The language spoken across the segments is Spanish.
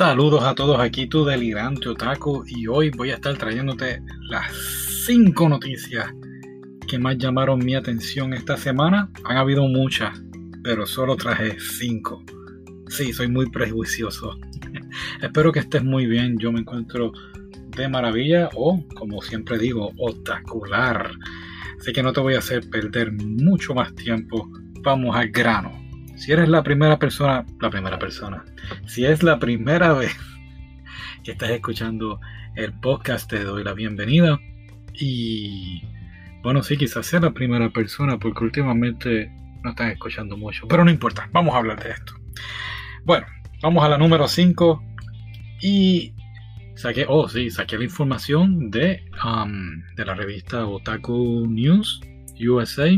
Saludos a todos, aquí tu delirante otaku y hoy voy a estar trayéndote las 5 noticias que más llamaron mi atención esta semana. Han habido muchas, pero solo traje 5. Sí, soy muy prejuicioso. Espero que estés muy bien, yo me encuentro de maravilla o, como siempre digo, otacular. Así que no te voy a hacer perder mucho más tiempo. Vamos al grano. Si eres la primera persona, la primera persona, si es la primera vez que estás escuchando el podcast, te doy la bienvenida. Y bueno, sí, quizás sea la primera persona, porque últimamente no están escuchando mucho, pero no importa, vamos a hablar de esto. Bueno, vamos a la número 5 y saqué, oh sí, saqué la información de, um, de la revista Otaku News USA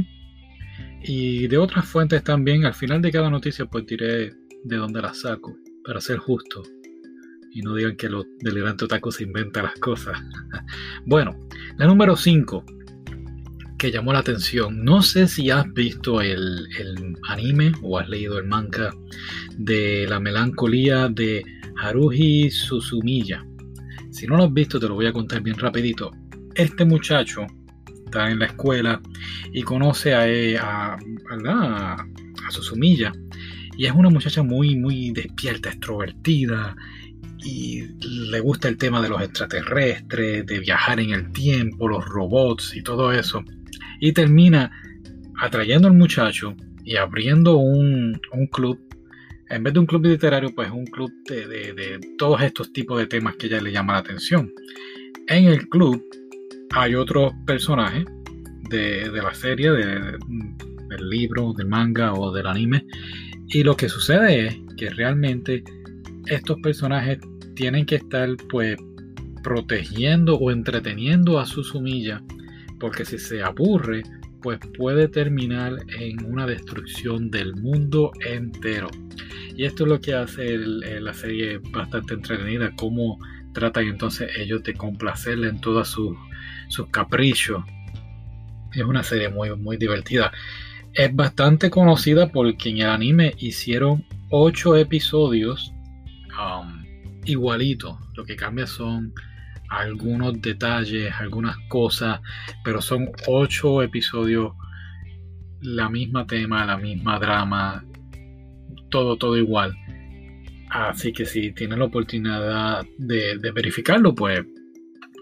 y de otras fuentes también. Al final de cada noticia pues diré de dónde la saco, para ser justo. Y no digan que los delirantes otaku se inventan las cosas. bueno, la número 5 que llamó la atención. No sé si has visto el, el, anime o has leído el manga de la melancolía de Haruhi Suzumiya. Si no lo has visto, te lo voy a contar bien rapidito. Este muchacho está en la escuela y conoce a, eh, a, a, a Suzumiya. Y es una muchacha muy, muy despierta, extrovertida. Y le gusta el tema de los extraterrestres, de viajar en el tiempo, los robots y todo eso. Y termina atrayendo al muchacho y abriendo un, un club en vez de un club literario, pues un club de, de, de, todos estos tipos de temas que ella le llama la atención. En el club hay otros personajes de, de la serie, de, del libro, del manga o del anime. Y lo que sucede es que realmente estos personajes tienen que estar pues protegiendo o entreteniendo a su sumilla. Porque si se aburre, pues puede terminar en una destrucción del mundo entero. Y esto es lo que hace el, la serie bastante entretenida, cómo tratan entonces ellos de complacerle en todos sus, sus caprichos. Es una serie muy, muy divertida. Es bastante conocida porque en el anime hicieron 8 episodios um, igualitos. Lo que cambia son algunos detalles, algunas cosas, pero son 8 episodios, la misma tema, la misma drama, todo, todo igual. Así que si tienen la oportunidad de, de verificarlo, pues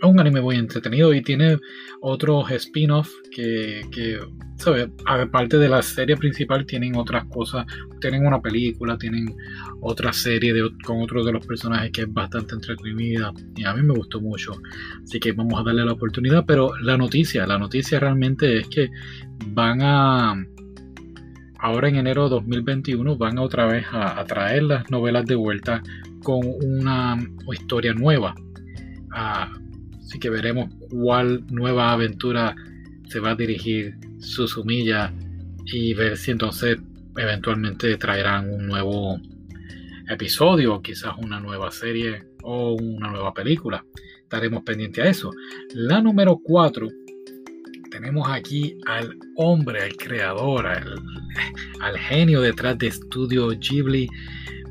es un anime muy entretenido y tiene otros spin-offs que, que ¿sabes? Aparte de la serie principal, tienen otras cosas. Tienen una película, tienen otra serie de, con otros de los personajes que es bastante entretenida y a mí me gustó mucho. Así que vamos a darle la oportunidad. Pero la noticia, la noticia realmente es que van a. Ahora en enero de 2021 van otra vez a, a traer las novelas de vuelta con una historia nueva. A, Así que veremos cuál nueva aventura se va a dirigir Susumilla y ver si entonces eventualmente traerán un nuevo episodio, quizás una nueva serie o una nueva película. Estaremos pendientes a eso. La número 4, tenemos aquí al hombre, al creador, al, al genio detrás de Estudio Ghibli,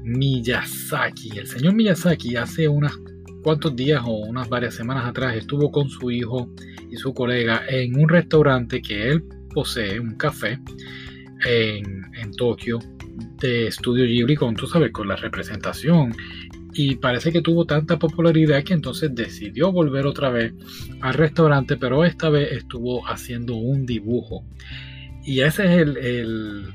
Miyazaki. El señor Miyazaki hace unas cuantos días o unas varias semanas atrás estuvo con su hijo y su colega en un restaurante que él posee, un café en, en Tokio de Estudio Ghibli con, tú sabes, con la representación y parece que tuvo tanta popularidad que entonces decidió volver otra vez al restaurante, pero esta vez estuvo haciendo un dibujo. Y ese es el, el,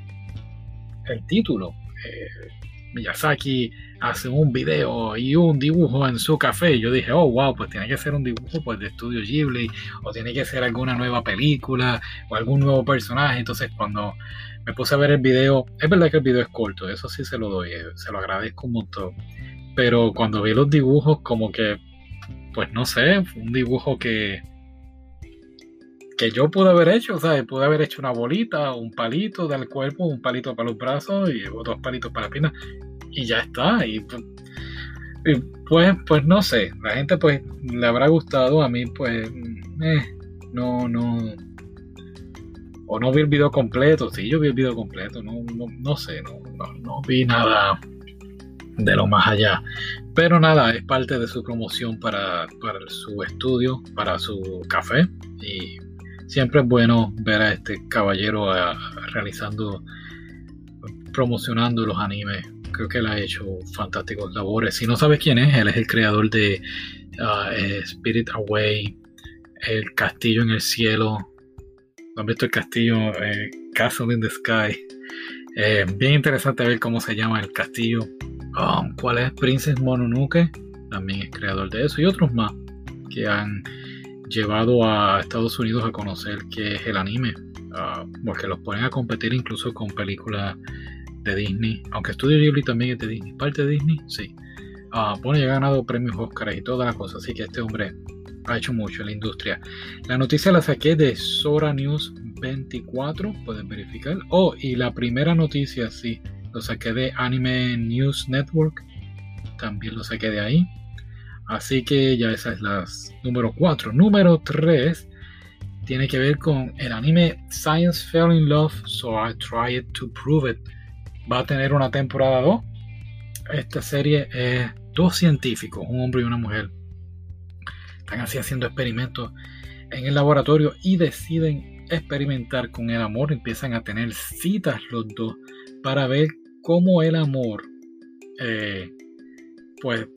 el título. Eh, Miyazaki hace un video y un dibujo en su café. Yo dije, oh, wow, pues tiene que ser un dibujo pues, de Estudio Ghibli o tiene que ser alguna nueva película o algún nuevo personaje. Entonces cuando me puse a ver el video, es verdad que el video es corto, eso sí se lo doy, eh, se lo agradezco un montón. Pero cuando vi los dibujos, como que, pues no sé, un dibujo que que yo pude haber hecho, o sea, pude haber hecho una bolita, un palito del cuerpo, un palito para los brazos y dos palitos para las piernas y ya está. Y, pues, pues no sé, la gente pues le habrá gustado, a mí pues eh, no, no, o no vi el video completo, sí, yo vi el video completo, no, no, no sé, no, no, no vi nada de lo más allá. Pero nada, es parte de su promoción para, para su estudio, para su café. Y siempre es bueno ver a este caballero realizando, promocionando los animes. Creo que él ha hecho fantásticos labores. Si no sabes quién es, él es el creador de uh, Spirit Away, El Castillo en el Cielo. ¿No han visto el castillo eh, Castle in the Sky? Eh, bien interesante ver cómo se llama el castillo. Um, ¿Cuál es Princess Mononoke? También es creador de eso. Y otros más que han llevado a Estados Unidos a conocer qué es el anime. Uh, porque los ponen a competir incluso con películas de Disney. Aunque Studio Ghibli también es de Disney. ¿Parte de Disney? Sí. Uh, bueno, ya ha ganado premios Oscar y toda la cosa. Así que este hombre ha hecho mucho en la industria. La noticia la saqué de Sora News 24, pueden verificar. Oh, y la primera noticia, sí, lo saqué de Anime News Network, también lo saqué de ahí. Así que ya esa es la número 4. Número 3 tiene que ver con el anime Science Fell in Love, so I tried to prove it. Va a tener una temporada 2. Esta serie es dos científicos, un hombre y una mujer. Están así haciendo experimentos en el laboratorio y deciden experimentar con el amor, empiezan a tener citas los dos para ver cómo el amor eh, pues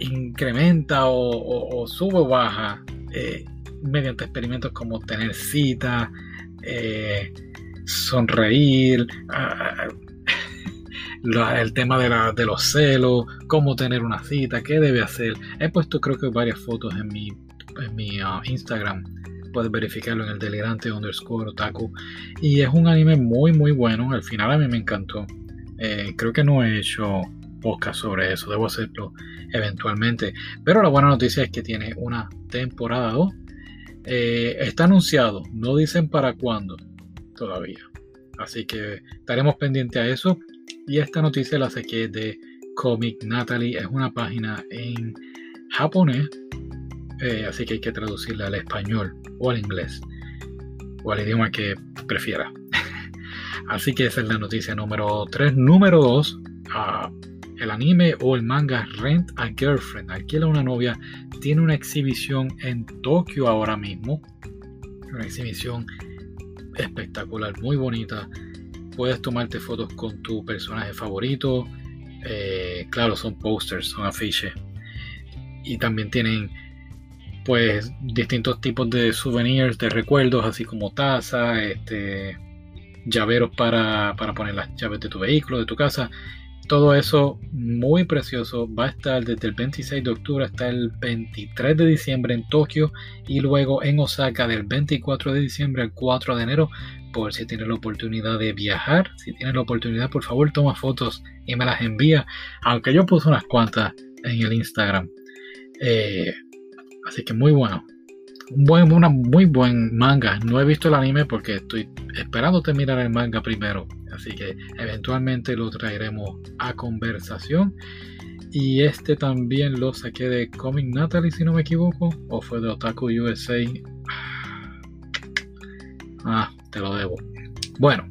incrementa o, sube o baja eh, mediante experimentos como tener citas, eh, sonreír, ah, el tema de, de, los celos, cómo tener una cita, qué debe hacer. He puesto creo que varias fotos en mi, en mi ah, Instagram puedes verificarlo en el delirante underscore otaku. Y es un anime muy muy bueno, al final a mí me encantó. Eh, creo que no he hecho podcast sobre eso, debo hacerlo eventualmente. Pero la buena noticia es que tiene una temporada 2. Eh, está anunciado, no dicen para cuándo todavía. Así que estaremos pendientes a eso. Y esta noticia la saqué de Comic Natalie. Es una página en japonés eh, así que hay que traducirla al español o al inglés o al idioma que prefiera. así que esa es la noticia número 3. Número 2, ah, el anime o el manga Rent a Girlfriend, alquila una novia, tiene una exhibición en Tokio ahora mismo. Una exhibición espectacular, muy bonita. Puedes tomarte fotos con tu personaje favorito. Eh, claro, son posters, son afiches. Y también tienen pues distintos tipos de souvenirs, de recuerdos, así como tazas, este, llaveros para, para poner las llaves de tu vehículo, de tu casa. Todo eso muy precioso. Va a estar desde el 26 de octubre hasta el 23 de diciembre en Tokio y luego en Osaka del 24 de diciembre al 4 de enero. Por si tienes la oportunidad de viajar, si tienes la oportunidad, por favor toma fotos y me las envía. Aunque yo puse unas cuantas en el Instagram. Eh, Así que muy bueno. Un buen, una muy buen manga. No he visto el anime porque estoy esperando terminar el manga primero. Así que eventualmente lo traeremos a conversación. Y este también lo saqué de Comic Natalie, si no me equivoco. O fue de Otaku USA. Ah, te lo debo. Bueno,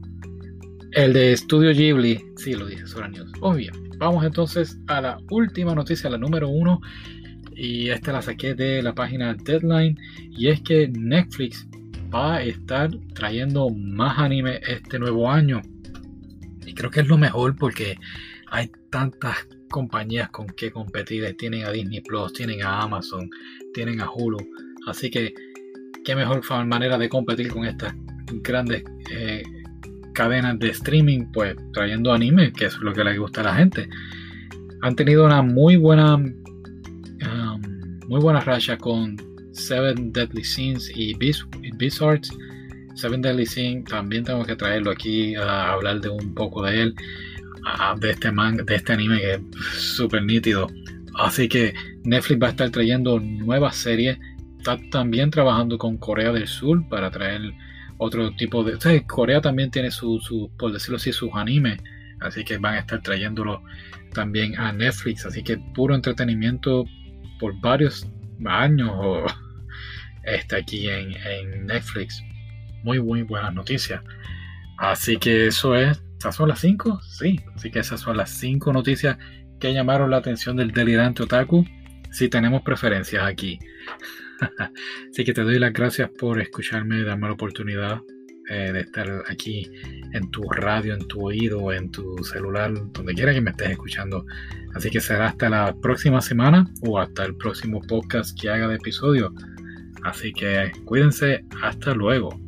el de Studio Ghibli, sí lo dije, Sora News. Obvio. Vamos entonces a la última noticia, la número uno y esta la saqué de la página Deadline y es que Netflix va a estar trayendo más anime este nuevo año. Y creo que es lo mejor porque hay tantas compañías con que competir. Tienen a Disney Plus tienen a Amazon tienen a Hulu. Así que qué mejor manera de competir con estas grandes eh, cadenas de streaming pues trayendo anime que es lo que le gusta a la gente. Han tenido una muy buena muy buena racha con Seven Deadly Sins y Beast, Arts. Seven Deadly Sins también tengo que traerlo aquí a hablar de un poco de él, de este manga, de este anime que es súper nítido. Así que Netflix va a estar trayendo nuevas series. Está también trabajando con Corea del Sur para traer otro tipo de. Corea también tiene su, por decirlo así, sus animes. Así que van a estar trayéndolo también a Netflix. Así que puro entretenimiento por varios años está aquí en, Netflix. Muy, muy buenas noticias. Así que eso es, esas son las cinco, sí. Así que esas son las cinco noticias que llamaron la atención del delirante otaku. Si tenemos preferencias aquí. Así que te doy las gracias por escucharme, darme la oportunidad eh, de estar aquí en tu radio, en tu oído, en tu celular, donde quiera que me estés escuchando. Así que será hasta la próxima semana o hasta el próximo podcast que haga de episodio. Así que cuídense, hasta luego.